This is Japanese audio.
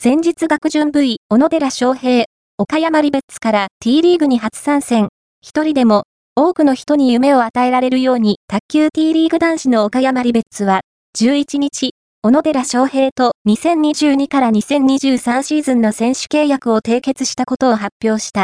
先日学順 V、小野寺翔平、岡山リベッツから T リーグに初参戦。一人でも多くの人に夢を与えられるように卓球 T リーグ男子の岡山リベッツは11日、小野寺翔平と2022から2023シーズンの選手契約を締結したことを発表した。